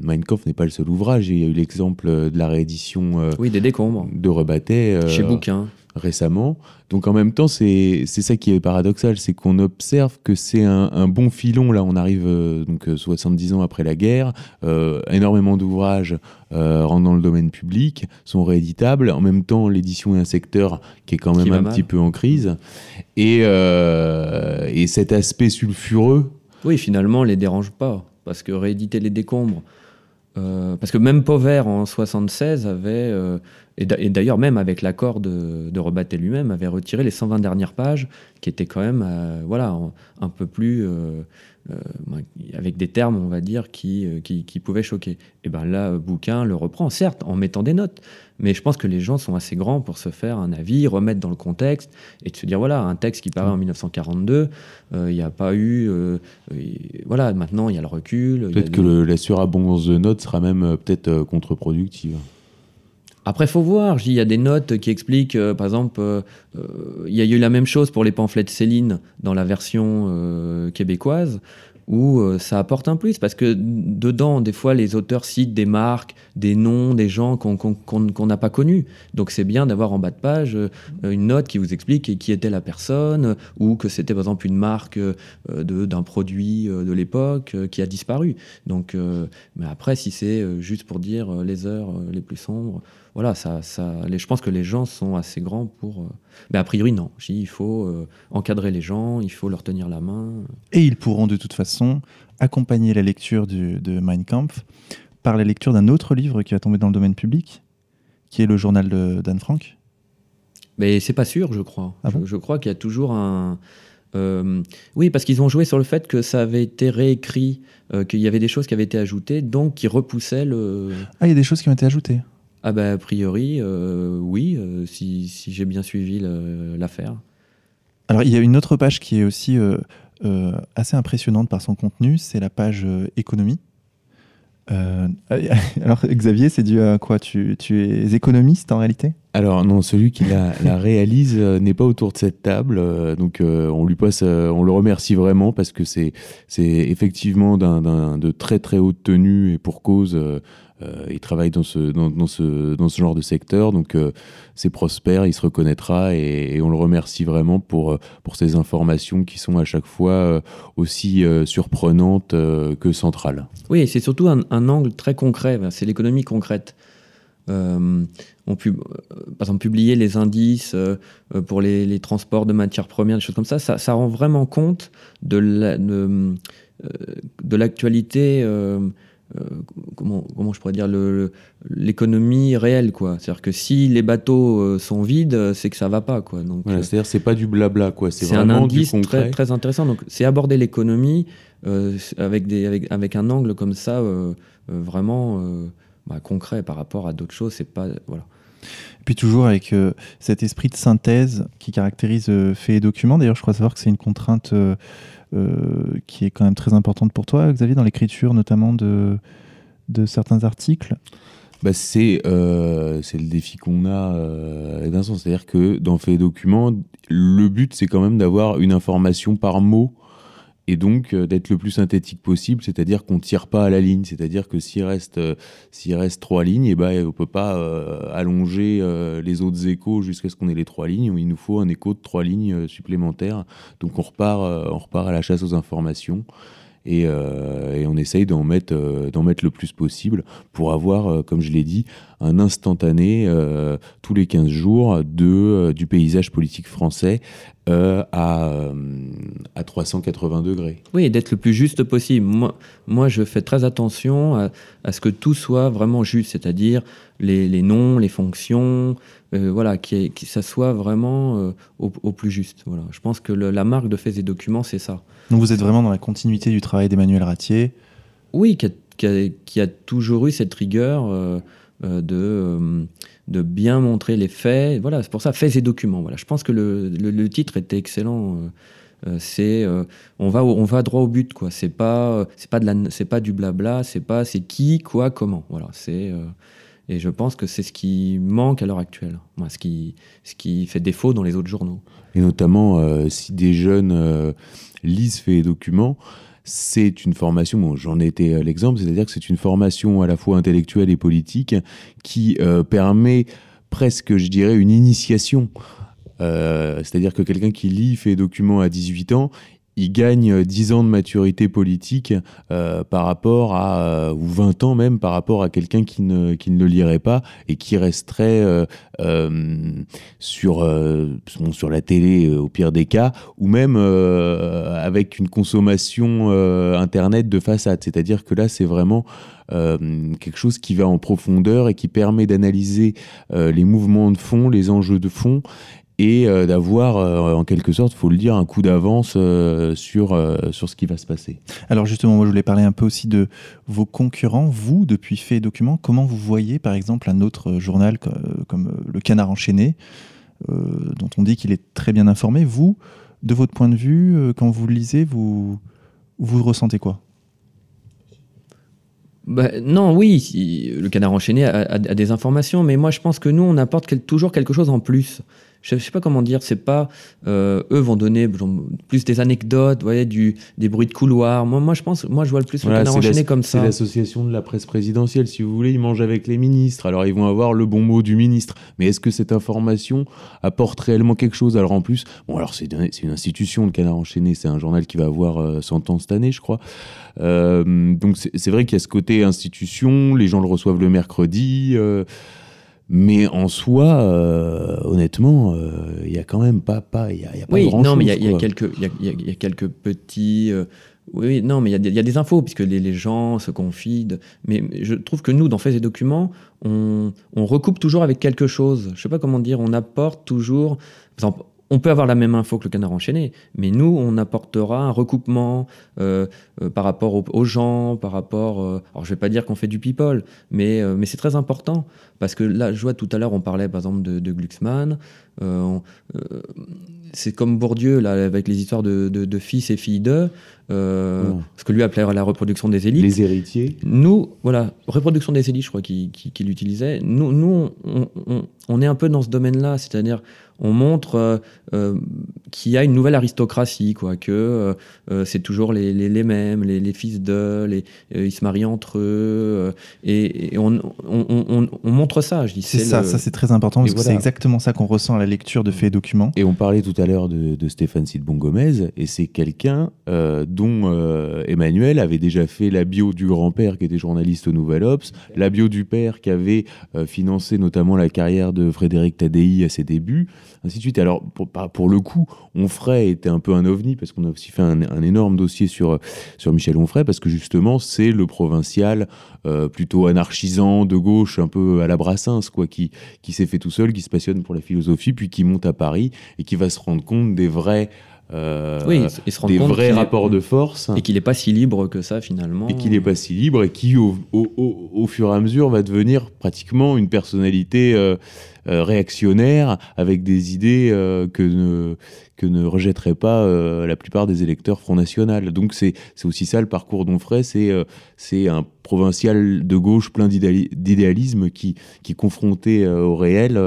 Mein Kampf n'est pas le seul ouvrage. Il y a eu l'exemple de la réédition euh, Oui, des décombres. de Rebattet euh, Chez Bouquin. Récemment. Donc en même temps, c'est ça qui est paradoxal, c'est qu'on observe que c'est un, un bon filon. Là, on arrive euh, donc euh, 70 ans après la guerre. Euh, énormément d'ouvrages euh, rentrent dans le domaine public, sont rééditables. En même temps, l'édition est un secteur qui est quand même un mal. petit peu en crise. Et, euh, et cet aspect sulfureux Oui, finalement, les dérange pas. Parce que rééditer les décombres. euh, parce que même Pauvert en 76 avait euh, et d'ailleurs, même avec l'accord de, de Rebatté lui-même, avait retiré les 120 dernières pages, qui étaient quand même voilà, un peu plus. avec des termes, on va dire, qui, qui, qui pouvaient choquer. Et bien là, bouquin le reprend, certes, en mettant des notes, mais je pense que les gens sont assez grands pour se faire un avis, remettre dans le contexte et de se dire voilà, un texte qui paraît en 1942, il n'y a pas eu. voilà, maintenant il y a le recul. Peut-être que la surabondance de notes sera même peut-être contre-productive. Après, faut voir. Il y a des notes qui expliquent, par exemple, il y a eu la même chose pour les pamphlets de Céline dans la version québécoise où euh, ça apporte un plus, parce que dedans, des fois, les auteurs citent des marques, des noms, des gens qu'on n'a pas connus. Donc c'est bien d'avoir en bas de page euh, une note qui vous explique qui était la personne, ou que c'était par exemple une marque euh, d'un produit de l'époque qui a disparu. Donc, mais après, si c'est juste pour dire les heures les plus sombres, voilà, ça, ça, je pense que les gens sont assez grands pour. Euh, mais a priori, non. Il faut euh, encadrer les gens, il faut leur tenir la main. Et ils pourront de toute façon accompagner la lecture du, de Mein Kampf par la lecture d'un autre livre qui va tomber dans le domaine public, qui est le journal d'Anne Frank. Mais c'est pas sûr, je crois. Ah je, crois qu'il y a toujours un. Euh, oui, parce qu'ils ont joué sur le fait que ça avait été réécrit, qu'il y avait des choses qui avaient été ajoutées, donc qui repoussaient le. Ah, il y a des choses qui ont été ajoutées. Ah bah a priori, euh, oui, euh, si, si j'ai bien suivi l'affaire. Alors il y a une autre page qui est aussi euh, assez impressionnante par son contenu, c'est la page économie. alors Xavier, c'est dû à quoi? Tu, tu, es économiste en réalité? Alors non, celui qui la, la réalise n'est pas autour de cette table, donc on lui passe, on le remercie vraiment parce que c'est effectivement de très très haute tenue et pour cause. Euh, il travaille dans ce, dans, ce, dans ce genre de secteur, donc euh, c'est prospère, il se reconnaîtra et, on le remercie vraiment pour, euh, pour ces informations qui sont à chaque fois aussi surprenantes que centrales. Oui, c'est surtout un, angle très concret, c'est l'économie concrète. on pub, par exemple, publier les indices pour les, transports de matières premières, des choses comme ça, ça, ça rend vraiment compte de l'actualité. de, euh, comment, comment je pourrais dire l'économie réelle quoi. C'est à dire que si les bateaux euh, sont vides c'est que ça va pas quoi. Donc c'est à dire c'est pas du blabla quoi. C'est un indice très, très intéressant. Donc c'est aborder l'économie euh, avec des avec, avec un angle comme ça vraiment bah, concret par rapport à d'autres choses. C'est pas voilà. Puis toujours avec cet esprit de synthèse qui caractérise faits et documents. D'ailleurs, je crois savoir que c'est une contrainte euh, qui est quand même très importante pour toi, Xavier, dans l'écriture notamment de, de certains articles bah c'est euh, le défi qu'on a euh. C'est-à-dire que dans Fait documents, le but, c'est quand même d'avoir une information par mot et donc euh, d'être le plus synthétique possible, c'est-à-dire qu'on tire pas à la ligne, c'est-à-dire que s'il reste euh, reste trois lignes, et eh ben on peut pas euh, allonger les autres échos jusqu'à ce qu'on ait les trois lignes. Il nous faut un écho de trois lignes supplémentaires. Donc on repart on repart à la chasse aux informations. Et, et, on essaye d'en mettre, d'en mettre le plus possible pour avoir, comme je l'ai dit, un instantané tous les 15 jours de, du paysage politique français euh, à, euh, à 380 degrés. Oui, d'être le plus juste possible. Moi, moi, je fais très attention à, ce que tout soit vraiment juste, c'est-à-dire les, les, noms, les fonctions, euh, voilà, qui, qui, ça soit vraiment au, plus juste. Voilà. Je pense que la marque de Faits et Documents, c'est ça. Donc vous êtes vraiment dans la continuité du travail d'Emmanuel Ratier? Oui, qui a, qui, a, qui a, toujours eu cette rigueur de de bien montrer les faits. Voilà, c'est pour ça, faits et documents. Voilà, je pense que le, le, titre était excellent. Euh, euh, c'est euh, on va on va droit au but quoi. C'est pas c'est pas de la c'est pas du blabla. C'est pas c'est qui quoi comment. Voilà, c'est et je pense que c'est ce qui manque à l'heure actuelle. Moi, ce qui ce qui fait défaut dans les autres journaux. Et notamment si des jeunes lisent faits et documents c'est une formation, bon, j'en ai été euh, l'exemple, c'est-à-dire que c'est une formation à la fois intellectuelle et politique qui euh, permet presque, je dirais, une initiation. Euh, c'est-à-dire que quelqu'un qui lit fait documents à 18 ans, il gagne 10 ans de maturité politique par rapport à, ou 20 ans même, par rapport à quelqu'un qui ne, le lirait pas et qui resterait sur, sur la télé au pire des cas, ou même avec une consommation Internet de façade. C'est-à-dire que là, c'est vraiment quelque chose qui va en profondeur et qui permet d'analyser les mouvements de fond, les enjeux de fond et euh, d'avoir, euh, en quelque sorte, faut le dire, un coup d'avance euh, sur, sur ce qui va se passer. Alors justement, moi je voulais parler un peu aussi de vos concurrents. Vous, depuis Fait Document, comment vous voyez par exemple un autre journal comme, Le Canard Enchaîné, dont on dit qu'il est très bien informé? Vous, de votre point de vue, quand vous le lisez, vous, vous ressentez quoi? Bah, non, oui, le canard enchaîné a, a, des informations, mais moi je pense que nous, on apporte toujours quelque chose en plus je sais pas comment dire, c'est pas euh, eux vont donner plus des anecdotes, voyez, du, des bruits de couloir. Moi, moi, je pense, moi, je vois le plus le canard enchaîné comme ça. C'est l'association de la presse présidentielle, si vous voulez. Ils mangent avec les ministres, alors ils vont avoir le bon mot du ministre. Mais est-ce que cette information apporte réellement quelque chose? Alors en plus, bon, alors c'est une institution, le canard enchaîné, c'est un journal qui va avoir 100 euh, ans cette année, je crois. Euh, donc c'est vrai qu'il y a ce côté institution, les gens le reçoivent le mercredi. Mais en soi, euh, honnêtement, il euh, y a quand même pas, pas, y a, y a pas oui, grand non, chose. mais il y, a quelques, il y, a quelques petits. Euh, oui, non, mais il y, a des infos puisque les, les, gens se confient. Mais je trouve que nous, dans Faits et Documents, on, on, recoupe toujours avec quelque chose. Je sais pas comment dire. On apporte toujours. Par exemple, on peut avoir la même info que le canard enchaîné, mais nous, on apportera un recoupement euh, euh, par rapport aux, gens, par rapport. Euh, alors, je vais pas dire qu'on fait du people, mais, mais c'est très important parce que là, je vois tout à l'heure, on parlait par exemple de, de Glucksmann. c'est comme Bourdieu là, avec les histoires de, fils et filles d'eux. Ce que lui appelait la reproduction des élites. Les héritiers. Nous, voilà, reproduction des élites, je crois qu'il l'utilisait. Nous, nous on, on, est un peu dans ce domaine-là, c'est-à-dire on montre euh, euh, qu'il y a une nouvelle aristocratie, quoi, que euh, c'est toujours les, les, mêmes, les, fils de, ils se marient entre eux, et, on, on, montre ça. Je dis. C'est ça, ça c'est très important parce que c'est exactement ça qu'on ressent à la lecture de faits et documents. Et on parlait tout à l'heure de, Stéphane Sidbon Gomez, et c'est quelqu'un dont Emmanuel avait déjà fait la bio du grand-père qui était journaliste au Nouvel Ops, la bio du père qui avait financé notamment la carrière de Frédéric Tadei à ses débuts ainsi de suite. Alors, pour, pour le coup, Onfray était un peu un ovni, parce qu'on a aussi fait un, énorme dossier sur, sur Michel Onfray, parce que justement, c'est le provincial euh, plutôt anarchisant, de gauche, un peu à la Brassens, quoi, qui, qui s'est fait tout seul, qui se passionne pour la philosophie, puis qui monte à Paris et qui va se rendre compte des vrais euh, oui, des vrais rapports de force. Et qu'il n'est pas si libre que ça finalement. Et qu'il n'est pas si libre et qui au, au, au, fur et à mesure va devenir pratiquement une personnalité euh, réactionnaire avec des idées que ne, que ne rejetterait pas la plupart des électeurs Front National. Donc c'est aussi ça le parcours d'Onfray, c'est un provincial de gauche plein d'idéalisme qui, qui confronté au réel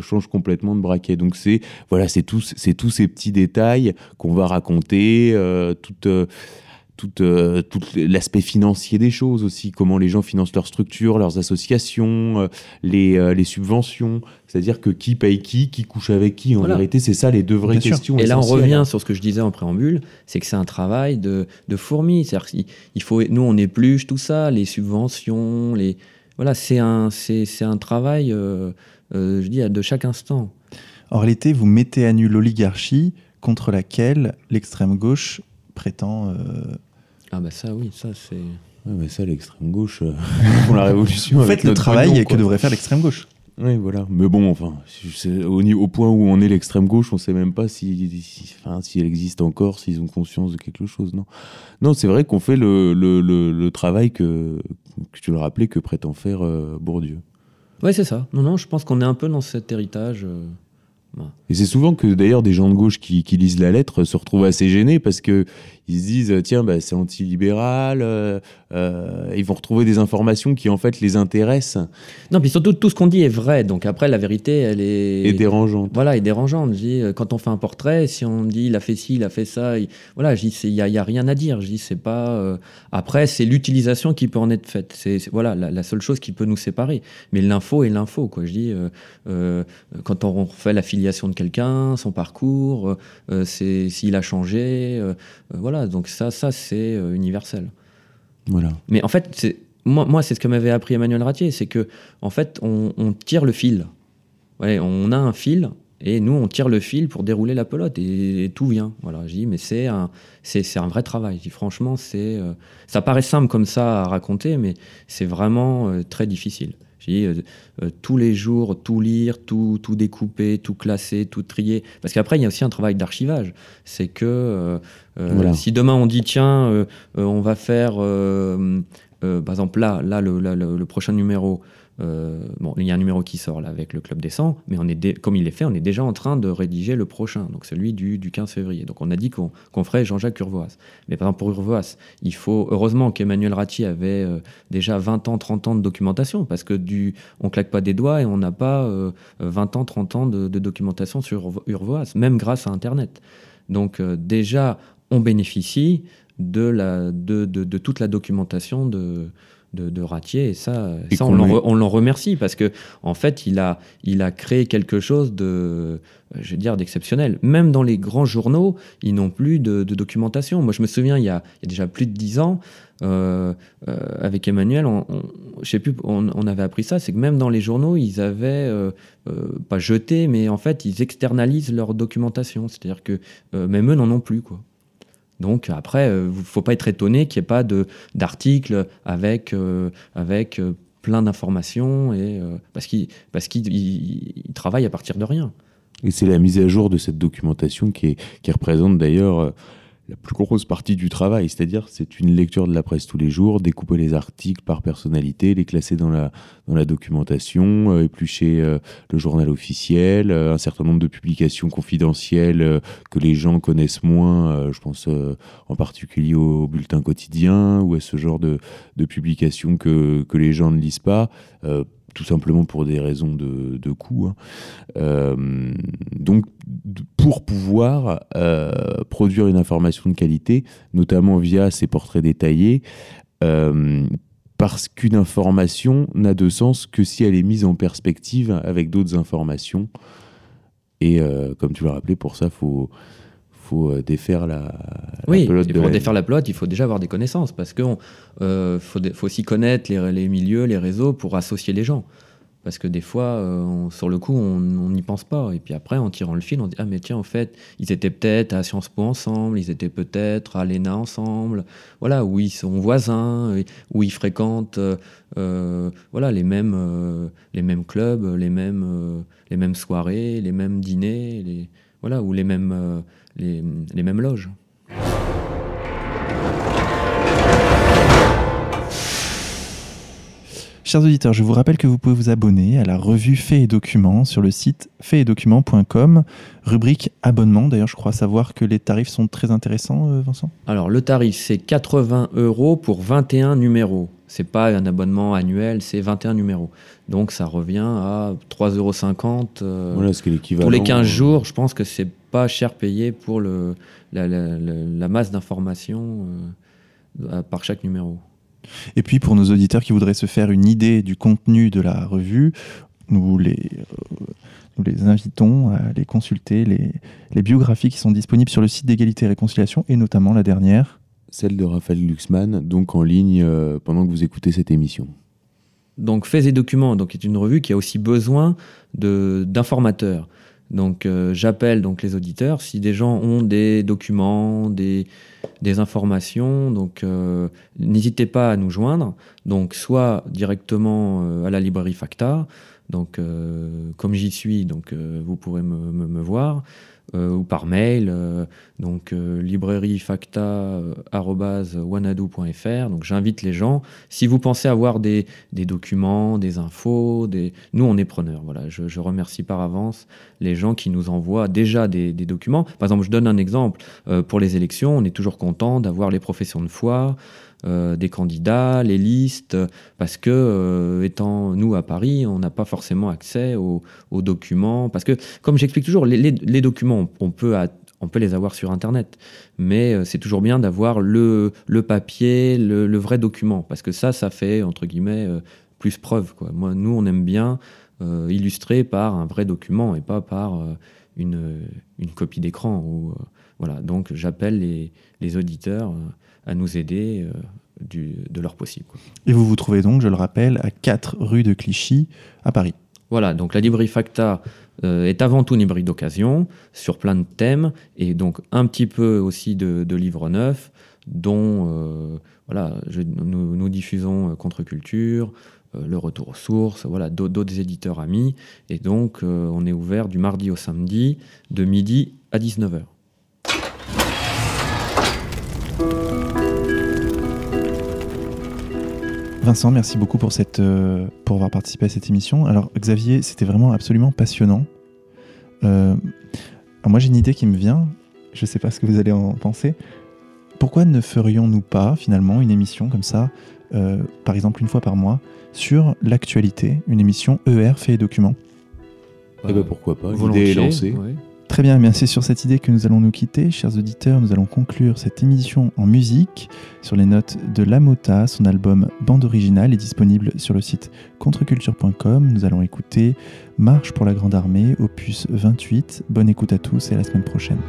change complètement de braquet. Donc c'est voilà, tous, tous ces petits détails qu'on va raconter, euh, toute, euh, toute, euh, tout l'aspect financier des choses aussi, comment les gens financent leurs structures, leurs associations, les, les subventions. C'est-à-dire que qui paye qui, qui couche avec qui. En vérité, c'est ça les deux vraies questions. Et là, on revient sur ce que je disais en préambule, c'est que c'est un travail de, de fourmi. C'est-à-dire il faut, nous, on épluche tout ça, les subventions, les voilà, c'est un, c'est, un travail, je dis, de chaque instant. Or, l'été, vous mettez à nu l'oligarchie contre laquelle l'extrême gauche prétend. Euh, ah bah ça oui, ça c'est. Ouais, mais ça l'extrême gauche euh, pour la révolution. Faites le travail que devrait faire l'extrême gauche. Oui, voilà. Mais bon, enfin, au, au point où on est l'extrême gauche, on ne sait même pas si, si, elle existe encore, s'ils ont conscience de quelque chose. Non, non c'est vrai qu'on fait le, le, le, travail que, que tu le rappelais, que prétend faire euh, Bourdieu. Oui, c'est ça. Non, non, je pense qu'on est un peu dans cet héritage. Et c'est souvent que d'ailleurs des gens de gauche qui, qui, lisent la lettre se retrouvent assez gênés parce que ils se disent tiens bah, c'est anti-libéral, euh, euh, ils vont retrouver des informations qui en fait les intéressent. Non, puis surtout tout ce qu'on dit est vrai, donc après la vérité elle est. Et dérangeante. Voilà, est dérangeante. Je dis, euh, quand on fait un portrait, si on dit il a fait ci, il a fait ça, voilà, il n'y a, y a, rien à dire. Je dis c'est pas. Euh, après c'est l'utilisation qui peut en être faite. C'est voilà la, seule chose qui peut nous séparer. Mais l'info est l'info quoi. Je dis quand on fait la filière de quelqu'un, son parcours, c'est s'il a changé, voilà. Donc ça, ça c'est universel. Voilà. Mais en fait, moi, moi c'est ce que m'avait appris Emmanuel Ratier, c'est que en fait, on, tire le fil. Ouais, on a un fil et nous, on tire le fil pour dérouler la pelote et, tout vient. Voilà, je dis, mais c'est un, c'est, un vrai travail. franchement, c'est, euh, ça paraît simple comme ça à raconter, mais c'est vraiment euh, très difficile. Dis, euh, tous les jours, tout lire, tout, tout découper, tout classer, tout trier. Parce qu'après, il y a aussi un travail d'archivage. C'est que si demain on dit, tiens, on va faire, par exemple, là, là le, le prochain numéro, euh, bon, il y a un numéro qui sort là avec le Club des 100, mais on est comme il est fait, on est déjà en train de rédiger le prochain, donc celui du, 15 février. Donc on a dit qu'on ferait Jean-Jacques Urvoas. Mais par exemple pour Urvoas, il faut heureusement qu'Emmanuel Ratti avait euh, déjà 20 ans, 30 ans de documentation, parce que du, on claque pas des doigts et on n'a pas 20 euh, ans, 30 ans de, documentation sur Urvoas, même grâce à Internet. Donc déjà, on bénéficie de toute la documentation de de, Ratier. Et ça, ça on l'en remercie parce que en fait, il a, il a créé quelque chose de, je vais dire, d'exceptionnel. Même dans les grands journaux, ils n'ont plus de, documentation. Moi, je me souviens, il y a, déjà plus de dix ans, euh, euh, avec Emmanuel, on, je sais plus, on, avait appris ça, c'est que même dans les journaux, ils avaient euh, pas jeté, mais en fait, ils externalisent leur documentation. C'est-à-dire que même eux n'en ont plus, quoi. Donc après, il euh, ne faut pas être étonné qu'il n'y ait pas d'articles avec, euh, avec euh, plein d'informations, et parce qu'il parce qu'il travaille à partir de rien. Et c'est la mise à jour de cette documentation qui représente d'ailleurs la plus grosse partie du travail, c'est-à-dire c'est une lecture de la presse tous les jours, découper les articles par personnalité, les classer dans la, dans la documentation, euh, éplucher euh, le journal officiel, euh, un certain nombre de publications confidentielles que les gens connaissent moins, je pense en particulier au bulletin quotidien ou à ce genre de, de publications que, que les gens ne lisent pas tout simplement pour des raisons de, de coût. Hein. Euh, donc, pour pouvoir euh, produire une information de qualité, notamment via ces portraits détaillés, euh, parce qu'une information n'a de sens que si elle est mise en perspective avec d'autres informations. Et comme tu l'as rappelé, pour ça, il faut faut euh, défaire la, oui, pelote. pour défaire la pelote, il faut déjà avoir des connaissances parce qu'il euh, faut, faut, aussi connaître les, les, milieux, les réseaux pour associer les gens. Parce que des fois, euh, sur le coup, on n'y pense pas. Et puis après, en tirant le fil, on dit Ah, mais tiens, en fait, ils étaient peut-être à Sciences Po ensemble, ils étaient peut-être à l'ENA ensemble, voilà, où ils sont voisins, où ils fréquentent voilà, les, mêmes, les mêmes clubs, les mêmes, les mêmes soirées, les mêmes dîners, les, voilà, ou les mêmes les, mêmes loges. Chers auditeurs, je vous rappelle que vous pouvez vous abonner à la revue Faits et Documents sur le site faitsetdocuments.com, rubrique abonnement. D'ailleurs, je crois savoir que les tarifs sont très intéressants, euh, Vincent. Alors, le tarif, c'est 80 euros pour 21 numéros. C'est pas un abonnement annuel, c'est 21 numéros. Donc, ça revient à 3,50 euros. Euh, voilà, ce pour les 15 jours, je pense que c'est pas cher payé pour le, la, masse d'informations euh, par chaque numéro. Et puis pour nos auditeurs qui voudraient se faire une idée du contenu de la revue, nous les, euh, nous les invitons à aller consulter les, les, biographies qui sont disponibles sur le site d'égalité et réconciliation, et notamment la dernière. Celle de Raphaël Luxman, donc en ligne euh, pendant que vous écoutez cette émission. Donc Faits et Documents donc, est une revue qui a aussi besoin d'informateurs. Donc euh, j'appelle donc les auditeurs si des gens ont des documents, des, des informations, donc euh, n'hésitez pas à nous joindre. Donc soit directement à la librairie Facta, donc comme j'y suis, donc vous pourrez me, me voir. Euh, ou par mail, euh, donc euh, librairiefacta.wanadoo.fr. Donc j'invite les gens, si vous pensez avoir des, des documents, des infos, des... nous on est preneurs. Voilà, je, je, remercie par avance les gens qui nous envoient déjà des, des documents. Par exemple, je donne un exemple, pour les élections, on est toujours content d'avoir les professions de foi. Euh, des candidats, les listes, parce que, euh, étant nous à Paris, on n'a pas forcément accès aux, documents. Parce que, comme j'explique toujours, les, documents, on peut, on peut les avoir sur Internet, mais euh, c'est toujours bien d'avoir le, le papier, le, vrai document, parce que ça, ça fait, entre guillemets, plus preuve. Moi, nous, on aime bien euh, illustré par un vrai document et pas par une, une, copie d'écran. Voilà. Donc j'appelle les, les, auditeurs à nous aider du, de leur possible. Et vous vous trouvez donc, je le rappelle, à 4 rue de Clichy, à Paris. Voilà, donc la librairie Facta est avant tout une librairie d'occasion, sur plein de thèmes, et donc un petit peu aussi de, de livres neufs, dont voilà, nous, nous, diffusons Contre-Culture, euh, le retour aux sources, voilà, d'autres éditeurs amis. Et donc, euh, on est ouvert du mardi au samedi, de midi à 19h. Vincent, merci beaucoup pour, cette, euh, pour avoir participé à cette émission. Alors, Xavier, c'était vraiment absolument passionnant. moi, j'ai une idée qui me vient. Je ne sais pas ce que vous allez en penser. Pourquoi ne ferions-nous pas, finalement, une émission comme ça, par exemple une fois par mois, sur l'actualité, une émission ER fait et documents? Eh ben pourquoi pas, l'idée est lancée. Très bien, c'est sur cette idée que nous allons nous quitter. Chers auditeurs, nous allons conclure cette émission en musique sur les notes de La Mota. Son album Bande originale est disponible sur le site contreculture.com. Nous allons écouter Marche pour la Grande Armée, opus 28. Bonne écoute à tous et à la semaine prochaine.